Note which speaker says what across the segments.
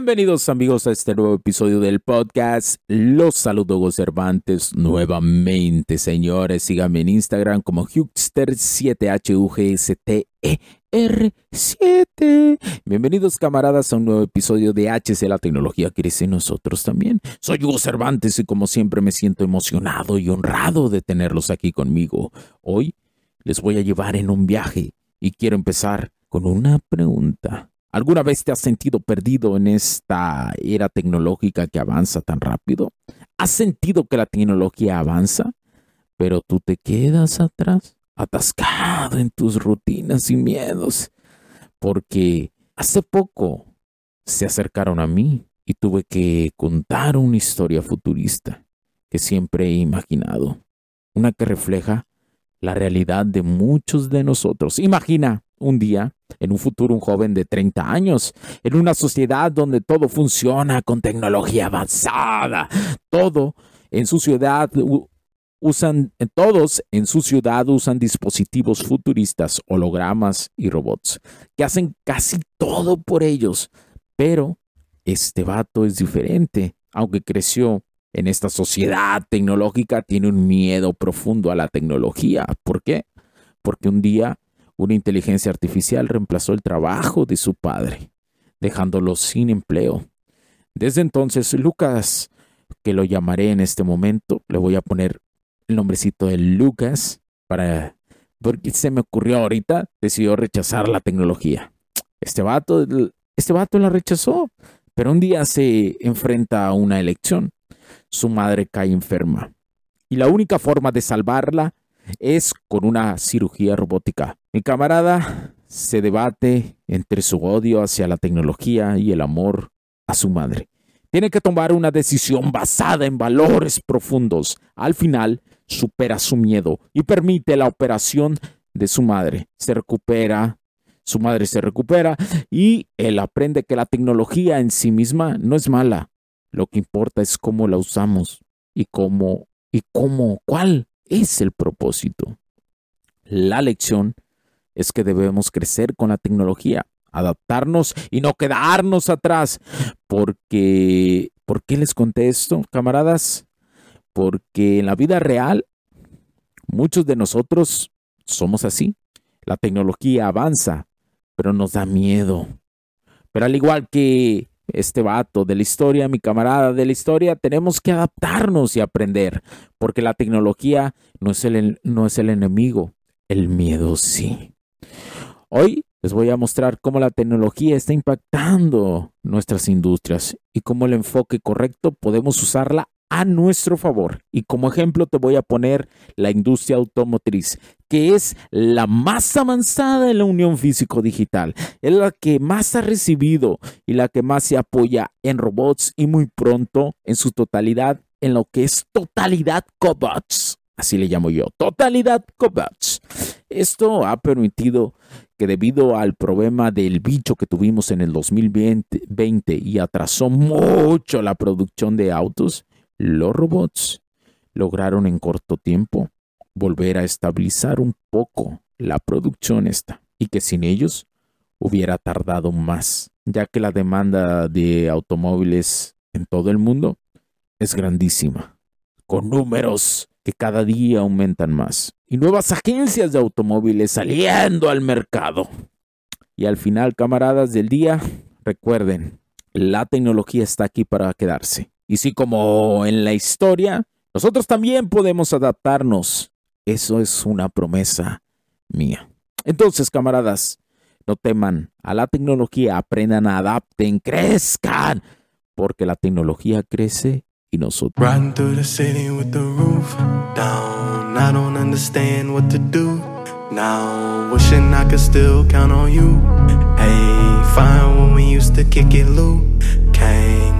Speaker 1: Bienvenidos amigos a este nuevo episodio del podcast. Los saludo Hugo Cervantes nuevamente, señores. Síganme en Instagram como Huxter7HUGSTER7. Bienvenidos camaradas a un nuevo episodio de HC La Tecnología Crece en nosotros también. Soy Hugo Cervantes y como siempre me siento emocionado y honrado de tenerlos aquí conmigo. Hoy les voy a llevar en un viaje y quiero empezar con una pregunta. ¿Alguna vez te has sentido perdido en esta era tecnológica que avanza tan rápido? ¿Has sentido que la tecnología avanza, pero tú te quedas atrás, atascado en tus rutinas y miedos? Porque hace poco se acercaron a mí y tuve que contar una historia futurista que siempre he imaginado, una que refleja la realidad de muchos de nosotros. Imagina un día, en un futuro, un joven de 30 años, en una sociedad donde todo funciona con tecnología avanzada, todo en su ciudad usan, todos en su ciudad usan dispositivos futuristas, hologramas y robots, que hacen casi todo por ellos. Pero este vato es diferente, aunque creció en esta sociedad tecnológica, tiene un miedo profundo a la tecnología. ¿Por qué? Porque un día una inteligencia artificial reemplazó el trabajo de su padre, dejándolo sin empleo. Desde entonces, Lucas, que lo llamaré en este momento, le voy a poner el nombrecito de Lucas para porque se me ocurrió ahorita, decidió rechazar la tecnología. Este vato, este vato la rechazó, pero un día se enfrenta a una elección. Su madre cae enferma y la única forma de salvarla es con una cirugía robótica. Mi camarada se debate entre su odio hacia la tecnología y el amor a su madre. Tiene que tomar una decisión basada en valores profundos. Al final, supera su miedo y permite la operación de su madre. Se recupera, su madre se recupera y él aprende que la tecnología en sí misma no es mala. Lo que importa es cómo la usamos y cómo y cómo, cuál es el propósito. La lección es que debemos crecer con la tecnología, adaptarnos y no quedarnos atrás. Porque, ¿por qué les conté esto, camaradas? Porque en la vida real, muchos de nosotros somos así. La tecnología avanza, pero nos da miedo. Pero al igual que este vato de la historia, mi camarada de la historia, tenemos que adaptarnos y aprender, porque la tecnología no es el, no es el enemigo, el miedo sí. Hoy les voy a mostrar cómo la tecnología está impactando nuestras industrias y cómo el enfoque correcto podemos usarla a nuestro favor. Y como ejemplo te voy a poner la industria automotriz, que es la más avanzada en la unión físico-digital. Es la que más ha recibido y la que más se apoya en robots y muy pronto en su totalidad en lo que es totalidad cobots. Así le llamo yo, totalidad cobots. Esto ha permitido que debido al problema del bicho que tuvimos en el 2020 y atrasó mucho la producción de autos, los robots lograron en corto tiempo volver a estabilizar un poco la producción esta y que sin ellos hubiera tardado más, ya que la demanda de automóviles en todo el mundo es grandísima, con números que cada día aumentan más y nuevas agencias de automóviles saliendo al mercado. Y al final, camaradas del día, recuerden, la tecnología está aquí para quedarse. Y si como en la historia, nosotros también podemos adaptarnos. Eso es una promesa mía. Entonces, camaradas, No teman a la tecnología, aprendan, adapten, crezcan, porque la tecnología crece y nosotros.
Speaker 2: Riding through the city with the roof down. I don't understand what to do now. Wishing I could still count on you. Hey, fine when we used to kick it, Luke Kane.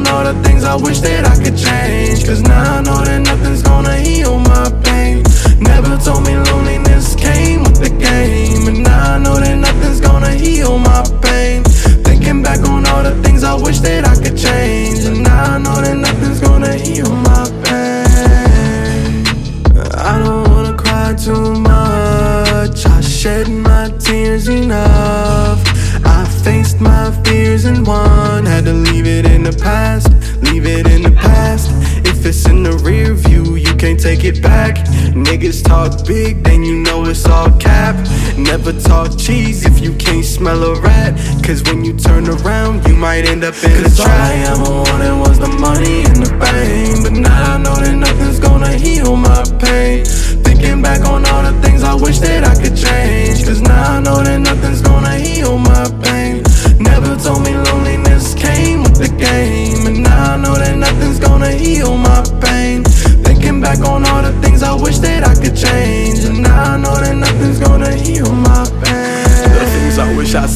Speaker 2: On all the things I wish that I could change. Cause now I know that nothing's gonna heal my pain. Never told me loneliness came with the game. And now I know that nothing's gonna heal my pain. The past, leave it in the past. If it's in the rear view, you can't take it back. Niggas talk big, then you know it's all cap. Never talk cheese if you can't smell a rat. Cause when you turn around, you might end up in a trap. I ever wanted was the money and the fame.